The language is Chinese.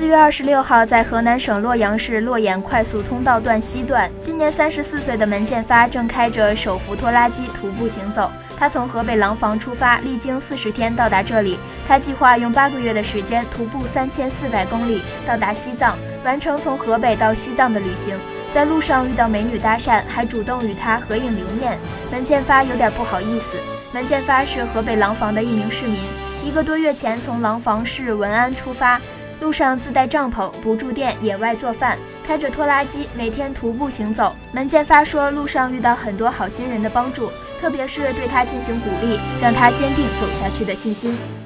四月二十六号，在河南省洛阳市洛眼快速通道段西段，今年三十四岁的门建发正开着手扶拖拉机徒步行走。他从河北廊坊出发，历经四十天到达这里。他计划用八个月的时间徒步三千四百公里到达西藏，完成从河北到西藏的旅行。在路上遇到美女搭讪，还主动与她合影留念。门建发有点不好意思。门建发是河北廊坊的一名市民，一个多月前从廊坊市文安出发，路上自带帐篷，不住店，野外做饭，开着拖拉机，每天徒步行走。门建发说，路上遇到很多好心人的帮助。特别是对他进行鼓励，让他坚定走下去的信心。